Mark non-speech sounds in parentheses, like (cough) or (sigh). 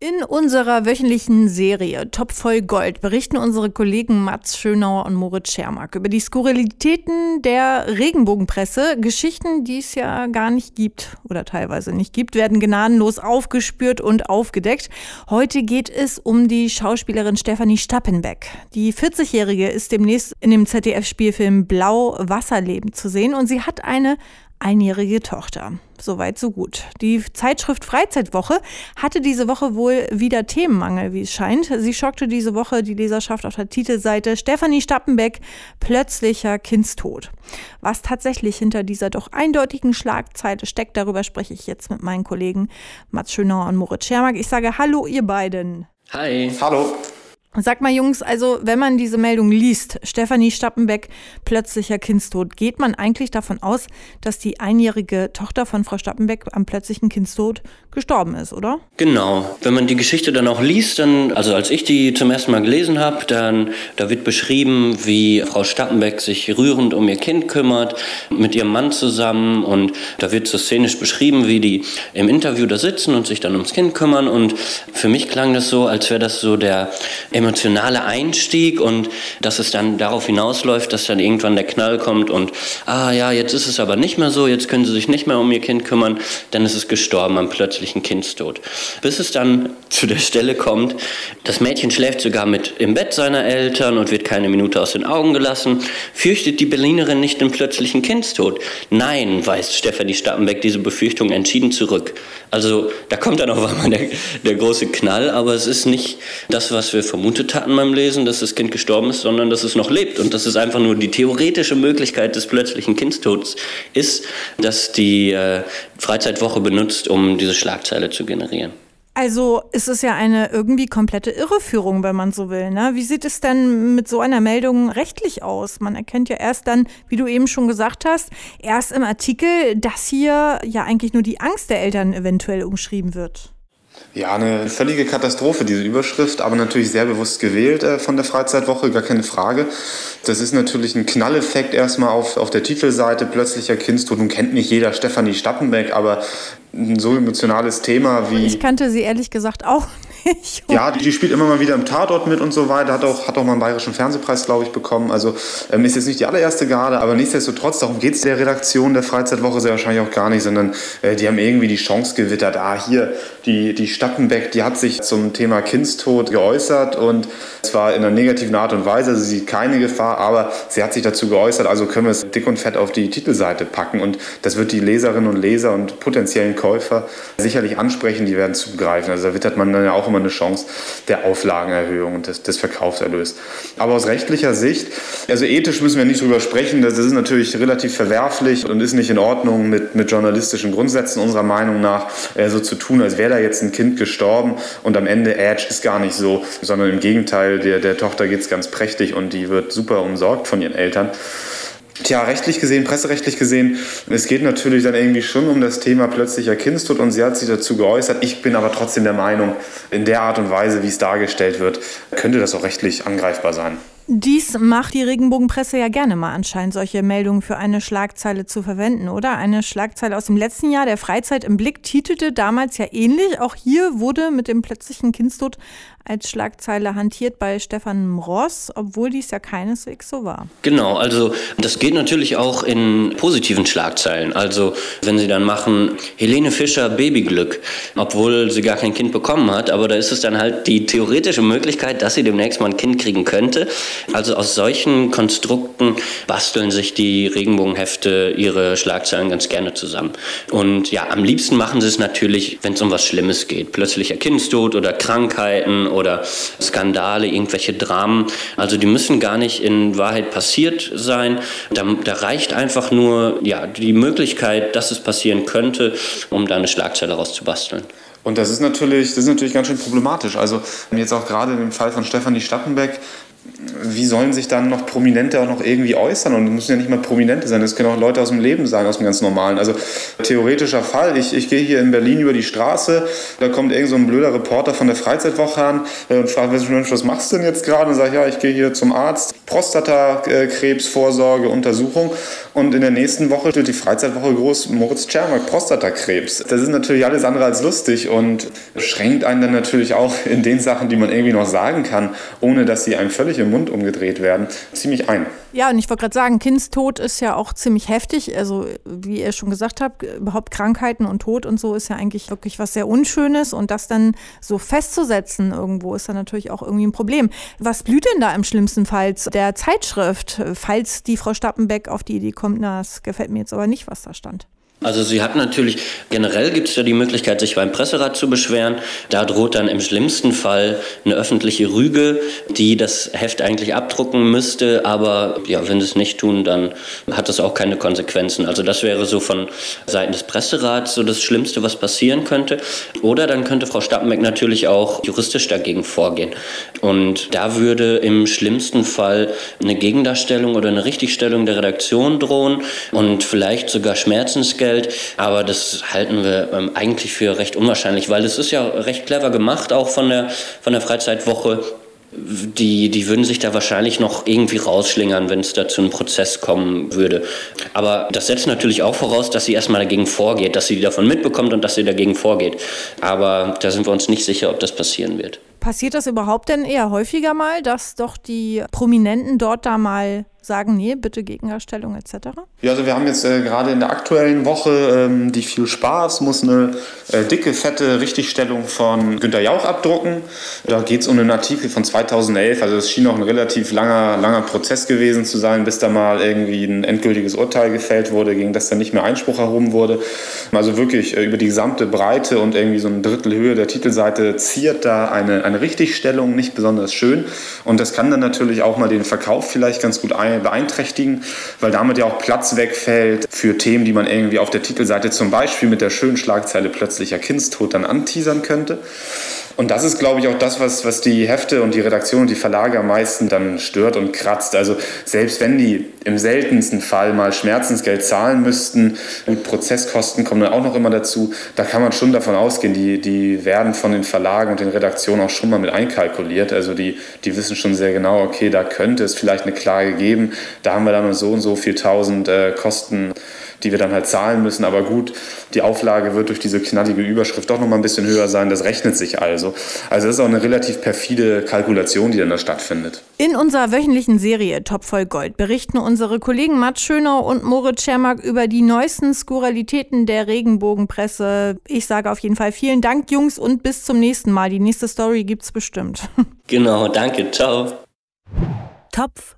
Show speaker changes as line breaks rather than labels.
In unserer wöchentlichen Serie Top voll Gold berichten unsere Kollegen Mats Schönauer und Moritz Schermack über die Skurrilitäten der Regenbogenpresse. Geschichten, die es ja gar nicht gibt oder teilweise nicht gibt, werden gnadenlos aufgespürt und aufgedeckt. Heute geht es um die Schauspielerin Stefanie Stappenbeck. Die 40-Jährige ist demnächst in dem ZDF-Spielfilm Blau Wasserleben zu sehen und sie hat eine einjährige Tochter. Soweit, so gut. Die Zeitschrift Freizeitwoche hatte diese Woche wohl wieder Themenmangel, wie es scheint. Sie schockte diese Woche die Leserschaft auf der Titelseite Stefanie Stappenbeck, plötzlicher Kindstod. Was tatsächlich hinter dieser doch eindeutigen Schlagzeile steckt, darüber spreche ich jetzt mit meinen Kollegen Mats Schönauer und Moritz Schermack. Ich sage Hallo, ihr beiden.
Hi.
Hallo.
Sag mal, Jungs, also wenn man diese Meldung liest, Stefanie Stappenbeck, plötzlicher Kindstod, geht man eigentlich davon aus, dass die einjährige Tochter von Frau Stappenbeck am plötzlichen Kindstod gestorben ist, oder?
Genau. Wenn man die Geschichte dann auch liest, dann, also als ich die zum ersten Mal gelesen habe, dann da wird beschrieben, wie Frau Stappenbeck sich rührend um ihr Kind kümmert, mit ihrem Mann zusammen und da wird so szenisch beschrieben, wie die im Interview da sitzen und sich dann ums Kind kümmern und für mich klang das so, als wäre das so der emotionale Einstieg und dass es dann darauf hinausläuft, dass dann irgendwann der Knall kommt und ah ja, jetzt ist es aber nicht mehr so, jetzt können sie sich nicht mehr um ihr Kind kümmern, dann ist es gestorben am plötzlichen Kindstod. Bis es dann zu der Stelle kommt, das Mädchen schläft sogar mit im Bett seiner Eltern und wird keine Minute aus den Augen gelassen. Fürchtet die Berlinerin nicht den plötzlichen Kindstod? Nein, weist Stefanie Stappenbeck diese Befürchtung entschieden zurück. Also da kommt dann auf einmal der, der große Knall, aber es ist nicht das, was wir vermuten vermutet hatten beim Lesen, dass das Kind gestorben ist, sondern dass es noch lebt und dass es einfach nur die theoretische Möglichkeit des plötzlichen Kindstods ist, dass die äh, Freizeitwoche benutzt, um diese Schlagzeile zu generieren.
Also ist es ja eine irgendwie komplette Irreführung, wenn man so will. Ne? Wie sieht es denn mit so einer Meldung rechtlich aus? Man erkennt ja erst dann, wie du eben schon gesagt hast, erst im Artikel, dass hier ja eigentlich nur die Angst der Eltern eventuell umschrieben wird.
Ja, eine völlige Katastrophe, diese Überschrift, aber natürlich sehr bewusst gewählt äh, von der Freizeitwoche, gar keine Frage. Das ist natürlich ein Knalleffekt erstmal auf, auf der Titelseite, plötzlicher Kindstod. Nun kennt nicht jeder Stefanie Stappenbeck, aber ein so emotionales Thema wie.
Ich kannte sie ehrlich gesagt auch
nicht. Ja, die spielt immer mal wieder im Tatort mit und so weiter, hat auch, hat auch mal einen bayerischen Fernsehpreis, glaube ich, bekommen. Also ähm, ist jetzt nicht die allererste Garde, aber nichtsdestotrotz, darum geht es der Redaktion der Freizeitwoche sehr wahrscheinlich auch gar nicht, sondern äh, die haben irgendwie die Chance gewittert. Ah, hier, die, die Stappenbeck, die hat sich zum Thema Kindstod geäußert und zwar in einer negativen Art und Weise, also sie sieht keine Gefahr, aber sie hat sich dazu geäußert, also können wir es dick und fett auf die Titelseite packen und das wird die Leserinnen und Leser und potenziellen Käufer sicherlich ansprechen, die werden zugreifen. Also da wittert man dann ja auch immer eine Chance der Auflagenerhöhung und des, des Verkaufserlös. Aber aus rechtlicher Sicht, also ethisch müssen wir nicht drüber sprechen, das ist natürlich relativ verwerflich und ist nicht in Ordnung mit, mit journalistischen Grundsätzen unserer Meinung nach, äh, so zu tun, als wäre da jetzt ein Kind gestorben und am Ende, Edge ist gar nicht so, sondern im Gegenteil, der, der Tochter geht es ganz prächtig und die wird super umsorgt von ihren Eltern. Tja, rechtlich gesehen, presserechtlich gesehen, es geht natürlich dann irgendwie schon um das Thema plötzlicher Kindstod und sie hat sich dazu geäußert. Ich bin aber trotzdem der Meinung, in der Art und Weise, wie es dargestellt wird, könnte das auch rechtlich angreifbar sein.
Dies macht die Regenbogenpresse ja gerne mal anscheinend, solche Meldungen für eine Schlagzeile zu verwenden, oder? Eine Schlagzeile aus dem letzten Jahr, der Freizeit im Blick, titelte damals ja ähnlich. Auch hier wurde mit dem plötzlichen Kindstod als Schlagzeile hantiert bei Stefan Ross, obwohl dies ja keineswegs so war.
Genau, also das geht natürlich auch in positiven Schlagzeilen. Also wenn Sie dann machen, Helene Fischer Babyglück, obwohl sie gar kein Kind bekommen hat, aber da ist es dann halt die theoretische Möglichkeit, dass sie demnächst mal ein Kind kriegen könnte. Also aus solchen Konstrukten basteln sich die Regenbogenhefte ihre Schlagzeilen ganz gerne zusammen. Und ja, am liebsten machen sie es natürlich, wenn es um was Schlimmes geht. Plötzlicher Kindstod oder Krankheiten oder Skandale, irgendwelche Dramen. Also die müssen gar nicht in Wahrheit passiert sein. Da, da reicht einfach nur ja, die Möglichkeit, dass es passieren könnte, um da eine Schlagzeile rauszubasteln.
Und das ist natürlich, das ist natürlich ganz schön problematisch. Also jetzt auch gerade im Fall von Stefanie Stappenbeck, wie sollen sich dann noch Prominente auch noch irgendwie äußern? Und es müssen ja nicht mal Prominente sein, das können auch Leute aus dem Leben sein, aus dem ganz normalen. Also theoretischer Fall, ich, ich gehe hier in Berlin über die Straße, da kommt irgend so ein blöder Reporter von der Freizeitwoche an äh, und fragt, was machst du denn jetzt gerade? Und sage, ja, ich gehe hier zum Arzt, Prostatakrebsvorsorge, Untersuchung. Und in der nächsten Woche steht die Freizeitwoche groß, Moritz Czermak, Prostatakrebs. Das ist natürlich alles andere als lustig und schränkt einen dann natürlich auch in den Sachen, die man irgendwie noch sagen kann, ohne dass sie einem völlig im Mund umgedreht werden, ziemlich ein.
Ja, und ich wollte gerade sagen, Kindstod ist ja auch ziemlich heftig. Also, wie ihr schon gesagt habt, überhaupt Krankheiten und Tod und so ist ja eigentlich wirklich was sehr Unschönes. Und das dann so festzusetzen irgendwo ist dann natürlich auch irgendwie ein Problem. Was blüht denn da im schlimmsten Fall der Zeitschrift, falls die Frau Stappenbeck auf die Idee kommt, na, das gefällt mir jetzt aber nicht, was da stand?
Also sie hat natürlich, generell gibt es ja die Möglichkeit, sich beim Presserat zu beschweren. Da droht dann im schlimmsten Fall eine öffentliche Rüge, die das Heft eigentlich abdrucken müsste. Aber ja, wenn sie es nicht tun, dann hat das auch keine Konsequenzen. Also das wäre so von Seiten des Presserats so das Schlimmste, was passieren könnte. Oder dann könnte Frau Stappenbeck natürlich auch juristisch dagegen vorgehen. Und da würde im schlimmsten Fall eine Gegendarstellung oder eine Richtigstellung der Redaktion drohen und vielleicht sogar Schmerzensgeld Geld, aber das halten wir ähm, eigentlich für recht unwahrscheinlich, weil es ist ja recht clever gemacht, auch von der, von der Freizeitwoche. Die, die würden sich da wahrscheinlich noch irgendwie rausschlingern, wenn es da zu einem Prozess kommen würde. Aber das setzt natürlich auch voraus, dass sie erstmal dagegen vorgeht, dass sie davon mitbekommt und dass sie dagegen vorgeht. Aber da sind wir uns nicht sicher, ob das passieren wird.
Passiert das überhaupt denn eher häufiger mal, dass doch die Prominenten dort da mal sagen, nee, bitte Gegendarstellung etc.?
Ja, also wir haben jetzt äh, gerade in der aktuellen Woche ähm, die viel Spaß, muss eine äh, dicke, fette Richtigstellung von Günter Jauch abdrucken. Da geht es um einen Artikel von 2011, also es schien auch ein relativ langer, langer Prozess gewesen zu sein, bis da mal irgendwie ein endgültiges Urteil gefällt wurde, gegen das dann nicht mehr Einspruch erhoben wurde. Also wirklich äh, über die gesamte Breite und irgendwie so ein Drittel Höhe der Titelseite ziert da eine, eine Richtigstellung, nicht besonders schön. Und das kann dann natürlich auch mal den Verkauf vielleicht ganz gut ein beeinträchtigen, weil damit ja auch Platz wegfällt für Themen, die man irgendwie auf der Titelseite zum Beispiel mit der schönen Schlagzeile plötzlicher Kindstod dann anteasern könnte. Und das ist, glaube ich, auch das, was, was die Hefte und die Redaktion und die Verlage am meisten dann stört und kratzt. Also selbst wenn die im seltensten Fall mal Schmerzensgeld zahlen müssten, gut, Prozesskosten kommen dann auch noch immer dazu, da kann man schon davon ausgehen, die, die werden von den Verlagen und den Redaktionen auch schon mal mit einkalkuliert. Also die, die wissen schon sehr genau, okay, da könnte es vielleicht eine Klage geben, da haben wir dann so und so viel tausend äh, Kosten die wir dann halt zahlen müssen. Aber gut, die Auflage wird durch diese knallige Überschrift doch noch mal ein bisschen höher sein. Das rechnet sich also. Also das ist auch eine relativ perfide Kalkulation, die dann da stattfindet.
In unserer wöchentlichen Serie Top voll Gold berichten unsere Kollegen Matt Schönau und Moritz Schermack über die neuesten Skurralitäten der Regenbogenpresse. Ich sage auf jeden Fall vielen Dank, Jungs, und bis zum nächsten Mal. Die nächste Story gibt's bestimmt. (laughs)
Genau, danke. Ciao.
Topf